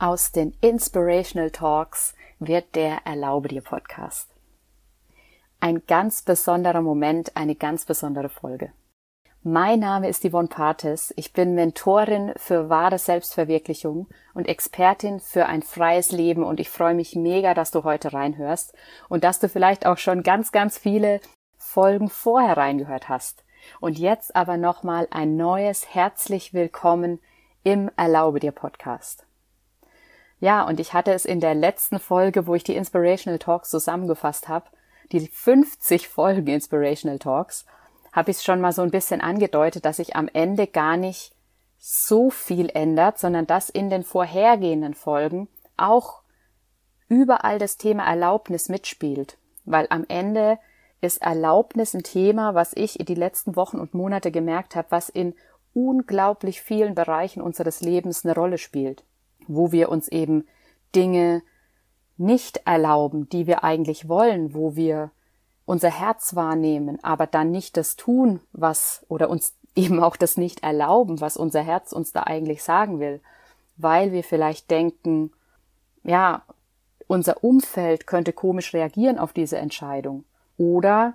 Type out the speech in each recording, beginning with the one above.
Aus den Inspirational Talks wird der Erlaube dir Podcast. Ein ganz besonderer Moment, eine ganz besondere Folge. Mein Name ist Yvonne Pates. Ich bin Mentorin für wahre Selbstverwirklichung und Expertin für ein freies Leben und ich freue mich mega, dass du heute reinhörst und dass du vielleicht auch schon ganz, ganz viele Folgen vorher reingehört hast. Und jetzt aber nochmal ein neues herzlich willkommen im Erlaube dir Podcast. Ja, und ich hatte es in der letzten Folge, wo ich die Inspirational Talks zusammengefasst habe, die 50 Folgen Inspirational Talks, habe ich es schon mal so ein bisschen angedeutet, dass sich am Ende gar nicht so viel ändert, sondern dass in den vorhergehenden Folgen auch überall das Thema Erlaubnis mitspielt. Weil am Ende ist Erlaubnis ein Thema, was ich in die letzten Wochen und Monate gemerkt habe, was in unglaublich vielen Bereichen unseres Lebens eine Rolle spielt wo wir uns eben Dinge nicht erlauben, die wir eigentlich wollen, wo wir unser Herz wahrnehmen, aber dann nicht das tun, was oder uns eben auch das nicht erlauben, was unser Herz uns da eigentlich sagen will, weil wir vielleicht denken, ja, unser Umfeld könnte komisch reagieren auf diese Entscheidung. Oder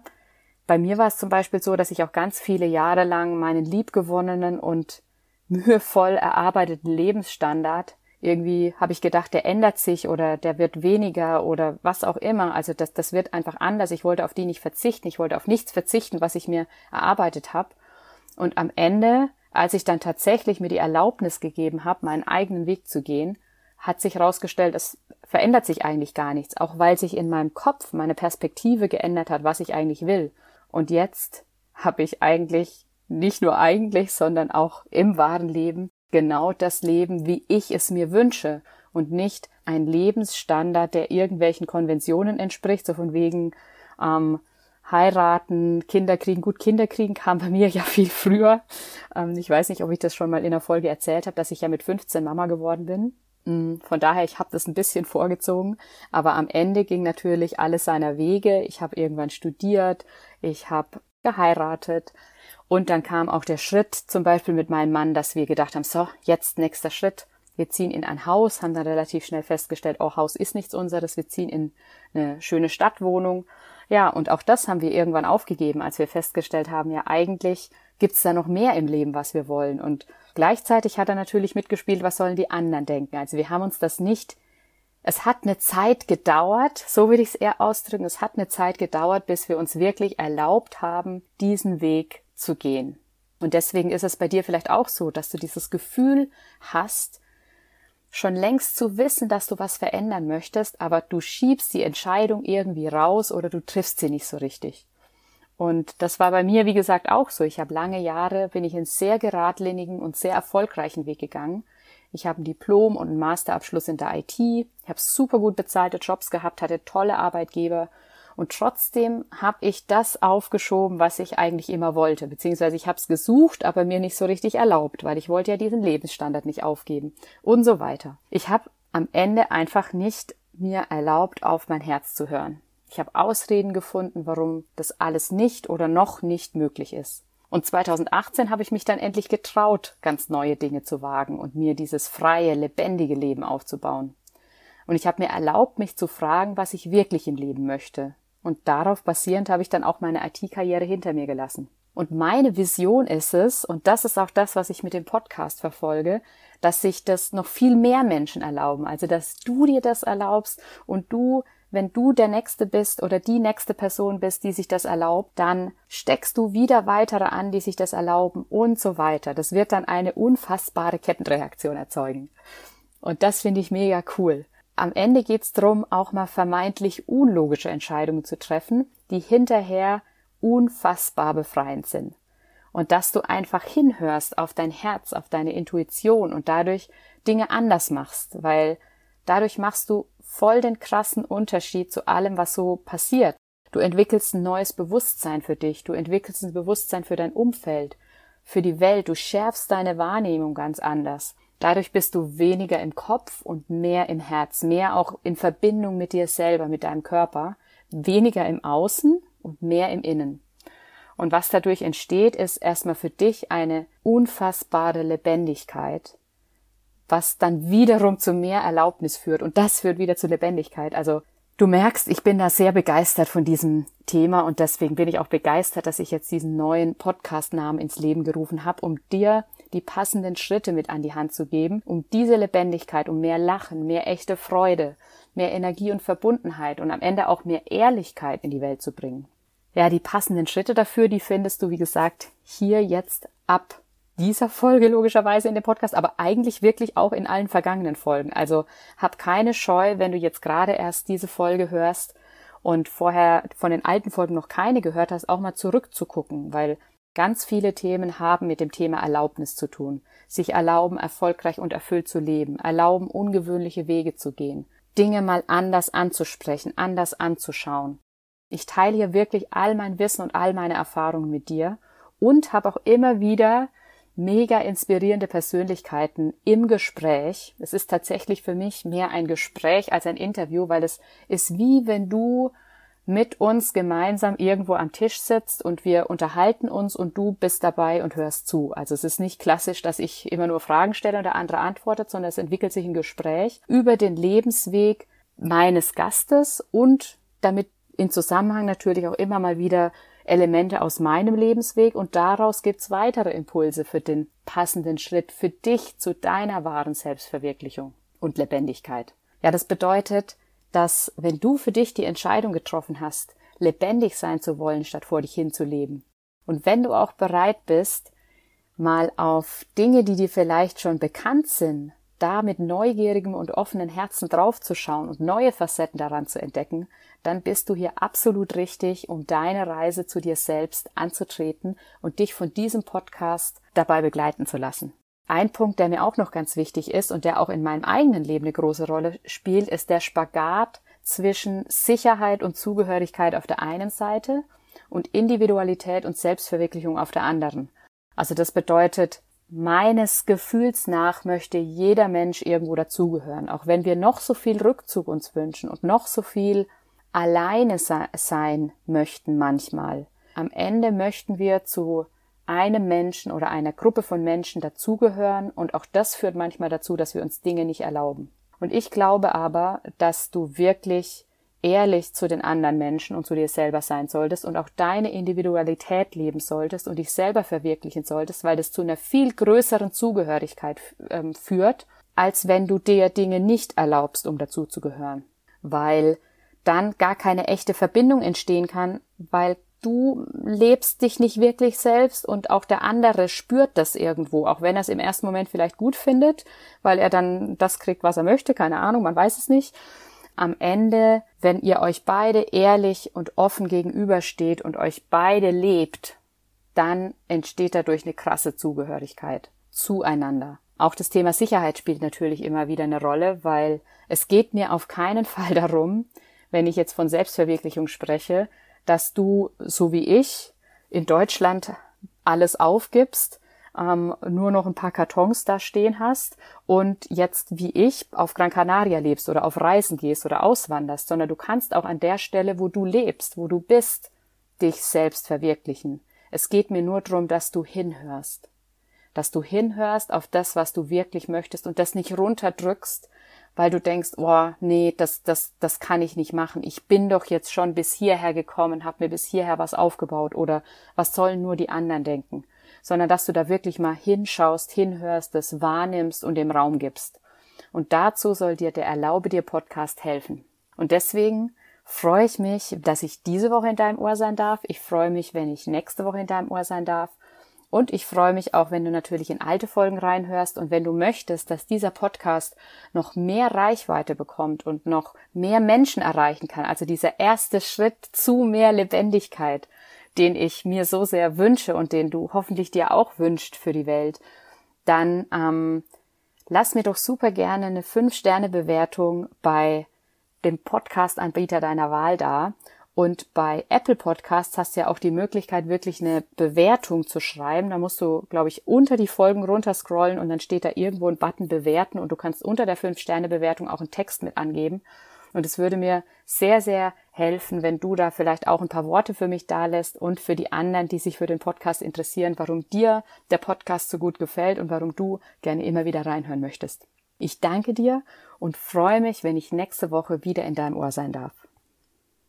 bei mir war es zum Beispiel so, dass ich auch ganz viele Jahre lang meinen liebgewonnenen und mühevoll erarbeiteten Lebensstandard irgendwie habe ich gedacht, der ändert sich oder der wird weniger oder was auch immer. Also das, das wird einfach anders. Ich wollte auf die nicht verzichten. Ich wollte auf nichts verzichten, was ich mir erarbeitet habe. Und am Ende, als ich dann tatsächlich mir die Erlaubnis gegeben habe, meinen eigenen Weg zu gehen, hat sich herausgestellt, es verändert sich eigentlich gar nichts, auch weil sich in meinem Kopf meine Perspektive geändert hat, was ich eigentlich will. Und jetzt habe ich eigentlich nicht nur eigentlich, sondern auch im wahren Leben genau das Leben, wie ich es mir wünsche und nicht ein Lebensstandard, der irgendwelchen Konventionen entspricht, so von wegen ähm, heiraten, Kinder kriegen. Gut, Kinder kriegen kam bei mir ja viel früher. Ähm, ich weiß nicht, ob ich das schon mal in der Folge erzählt habe, dass ich ja mit 15 Mama geworden bin. Mm, von daher, ich habe das ein bisschen vorgezogen, aber am Ende ging natürlich alles seiner Wege. Ich habe irgendwann studiert, ich habe geheiratet, und dann kam auch der Schritt, zum Beispiel mit meinem Mann, dass wir gedacht haben, so, jetzt nächster Schritt. Wir ziehen in ein Haus, haben dann relativ schnell festgestellt, oh, Haus ist nichts unseres, wir ziehen in eine schöne Stadtwohnung. Ja, und auch das haben wir irgendwann aufgegeben, als wir festgestellt haben, ja, eigentlich gibt's da noch mehr im Leben, was wir wollen. Und gleichzeitig hat er natürlich mitgespielt, was sollen die anderen denken. Also wir haben uns das nicht es hat eine Zeit gedauert, so würde ich es eher ausdrücken, es hat eine Zeit gedauert, bis wir uns wirklich erlaubt haben, diesen Weg zu gehen. Und deswegen ist es bei dir vielleicht auch so, dass du dieses Gefühl hast, schon längst zu wissen, dass du was verändern möchtest, aber du schiebst die Entscheidung irgendwie raus oder du triffst sie nicht so richtig. Und das war bei mir, wie gesagt, auch so. Ich habe lange Jahre, bin ich einen sehr geradlinigen und sehr erfolgreichen Weg gegangen. Ich habe ein Diplom und einen Masterabschluss in der IT, ich habe super gut bezahlte Jobs gehabt, hatte tolle Arbeitgeber und trotzdem habe ich das aufgeschoben, was ich eigentlich immer wollte. Beziehungsweise ich habe es gesucht, aber mir nicht so richtig erlaubt, weil ich wollte ja diesen Lebensstandard nicht aufgeben. Und so weiter. Ich habe am Ende einfach nicht mir erlaubt, auf mein Herz zu hören. Ich habe Ausreden gefunden, warum das alles nicht oder noch nicht möglich ist. Und 2018 habe ich mich dann endlich getraut, ganz neue Dinge zu wagen und mir dieses freie, lebendige Leben aufzubauen. Und ich habe mir erlaubt, mich zu fragen, was ich wirklich im Leben möchte, und darauf basierend habe ich dann auch meine IT-Karriere hinter mir gelassen. Und meine Vision ist es, und das ist auch das, was ich mit dem Podcast verfolge, dass sich das noch viel mehr Menschen erlauben. Also, dass du dir das erlaubst und du, wenn du der Nächste bist oder die nächste Person bist, die sich das erlaubt, dann steckst du wieder weitere an, die sich das erlauben und so weiter. Das wird dann eine unfassbare Kettenreaktion erzeugen. Und das finde ich mega cool. Am Ende geht es darum, auch mal vermeintlich unlogische Entscheidungen zu treffen, die hinterher unfassbar befreiend sind. Und dass du einfach hinhörst auf dein Herz, auf deine Intuition und dadurch Dinge anders machst, weil dadurch machst du voll den krassen Unterschied zu allem, was so passiert. Du entwickelst ein neues Bewusstsein für dich, du entwickelst ein Bewusstsein für dein Umfeld, für die Welt, du schärfst deine Wahrnehmung ganz anders. Dadurch bist du weniger im Kopf und mehr im Herz, mehr auch in Verbindung mit dir selber, mit deinem Körper, weniger im Außen und mehr im Innen. Und was dadurch entsteht, ist erstmal für dich eine unfassbare Lebendigkeit, was dann wiederum zu mehr Erlaubnis führt und das führt wieder zu Lebendigkeit. Also du merkst, ich bin da sehr begeistert von diesem Thema und deswegen bin ich auch begeistert, dass ich jetzt diesen neuen Podcast-Namen ins Leben gerufen habe, um dir die passenden Schritte mit an die Hand zu geben, um diese Lebendigkeit, um mehr Lachen, mehr echte Freude, mehr Energie und Verbundenheit und am Ende auch mehr Ehrlichkeit in die Welt zu bringen. Ja, die passenden Schritte dafür, die findest du, wie gesagt, hier jetzt ab dieser Folge logischerweise in dem Podcast, aber eigentlich wirklich auch in allen vergangenen Folgen. Also hab keine Scheu, wenn du jetzt gerade erst diese Folge hörst und vorher von den alten Folgen noch keine gehört hast, auch mal zurückzugucken, weil ganz viele Themen haben mit dem Thema Erlaubnis zu tun. Sich erlauben, erfolgreich und erfüllt zu leben, erlauben, ungewöhnliche Wege zu gehen, Dinge mal anders anzusprechen, anders anzuschauen. Ich teile hier wirklich all mein Wissen und all meine Erfahrungen mit dir und habe auch immer wieder mega inspirierende Persönlichkeiten im Gespräch. Es ist tatsächlich für mich mehr ein Gespräch als ein Interview, weil es ist wie wenn du mit uns gemeinsam irgendwo am Tisch sitzt und wir unterhalten uns und du bist dabei und hörst zu. Also es ist nicht klassisch, dass ich immer nur Fragen stelle und der andere antwortet, sondern es entwickelt sich ein Gespräch über den Lebensweg meines Gastes und damit in Zusammenhang natürlich auch immer mal wieder Elemente aus meinem Lebensweg und daraus gibt's weitere Impulse für den passenden Schritt für dich zu deiner wahren Selbstverwirklichung und Lebendigkeit. Ja, das bedeutet, dass wenn du für dich die Entscheidung getroffen hast, lebendig sein zu wollen, statt vor dich hinzuleben, und wenn du auch bereit bist, mal auf Dinge, die dir vielleicht schon bekannt sind, da mit neugierigem und offenen Herzen draufzuschauen und neue Facetten daran zu entdecken, dann bist du hier absolut richtig, um deine Reise zu dir selbst anzutreten und dich von diesem Podcast dabei begleiten zu lassen. Ein Punkt, der mir auch noch ganz wichtig ist und der auch in meinem eigenen Leben eine große Rolle spielt, ist der Spagat zwischen Sicherheit und Zugehörigkeit auf der einen Seite und Individualität und Selbstverwirklichung auf der anderen. Also das bedeutet, meines Gefühls nach möchte jeder Mensch irgendwo dazugehören, auch wenn wir noch so viel Rückzug uns wünschen und noch so viel alleine sein möchten manchmal. Am Ende möchten wir zu einem Menschen oder einer Gruppe von Menschen dazugehören und auch das führt manchmal dazu, dass wir uns Dinge nicht erlauben. Und ich glaube aber, dass du wirklich ehrlich zu den anderen Menschen und zu dir selber sein solltest und auch deine Individualität leben solltest und dich selber verwirklichen solltest, weil das zu einer viel größeren Zugehörigkeit ähm, führt, als wenn du dir Dinge nicht erlaubst, um dazuzugehören. Weil dann gar keine echte Verbindung entstehen kann, weil du lebst dich nicht wirklich selbst und auch der andere spürt das irgendwo, auch wenn er es im ersten Moment vielleicht gut findet, weil er dann das kriegt, was er möchte, keine Ahnung, man weiß es nicht. Am Ende, wenn ihr euch beide ehrlich und offen gegenübersteht und euch beide lebt, dann entsteht dadurch eine krasse Zugehörigkeit zueinander. Auch das Thema Sicherheit spielt natürlich immer wieder eine Rolle, weil es geht mir auf keinen Fall darum, wenn ich jetzt von Selbstverwirklichung spreche, dass du, so wie ich, in Deutschland alles aufgibst, ähm, nur noch ein paar Kartons da stehen hast und jetzt wie ich auf Gran Canaria lebst oder auf Reisen gehst oder auswanderst, sondern du kannst auch an der Stelle, wo du lebst, wo du bist, dich selbst verwirklichen. Es geht mir nur darum, dass du hinhörst. Dass du hinhörst auf das, was du wirklich möchtest und das nicht runterdrückst, weil du denkst, oh, nee, das, das, das kann ich nicht machen. Ich bin doch jetzt schon bis hierher gekommen, habe mir bis hierher was aufgebaut oder was sollen nur die anderen denken? Sondern dass du da wirklich mal hinschaust, hinhörst, das wahrnimmst und dem Raum gibst. Und dazu soll dir der Erlaube dir Podcast helfen. Und deswegen freue ich mich, dass ich diese Woche in deinem Ohr sein darf. Ich freue mich, wenn ich nächste Woche in deinem Ohr sein darf. Und ich freue mich auch, wenn du natürlich in alte Folgen reinhörst und wenn du möchtest, dass dieser Podcast noch mehr Reichweite bekommt und noch mehr Menschen erreichen kann. Also dieser erste Schritt zu mehr Lebendigkeit, den ich mir so sehr wünsche und den du hoffentlich dir auch wünscht für die Welt, dann ähm, lass mir doch super gerne eine 5-Sterne-Bewertung bei dem Podcast-Anbieter deiner Wahl da und bei Apple Podcasts hast du ja auch die Möglichkeit, wirklich eine Bewertung zu schreiben. Da musst du, glaube ich, unter die Folgen runterscrollen und dann steht da irgendwo ein Button bewerten und du kannst unter der 5-Sterne-Bewertung auch einen Text mit angeben. Und es würde mir sehr, sehr helfen, wenn du da vielleicht auch ein paar Worte für mich da lässt und für die anderen, die sich für den Podcast interessieren, warum dir der Podcast so gut gefällt und warum du gerne immer wieder reinhören möchtest. Ich danke dir und freue mich, wenn ich nächste Woche wieder in deinem Ohr sein darf.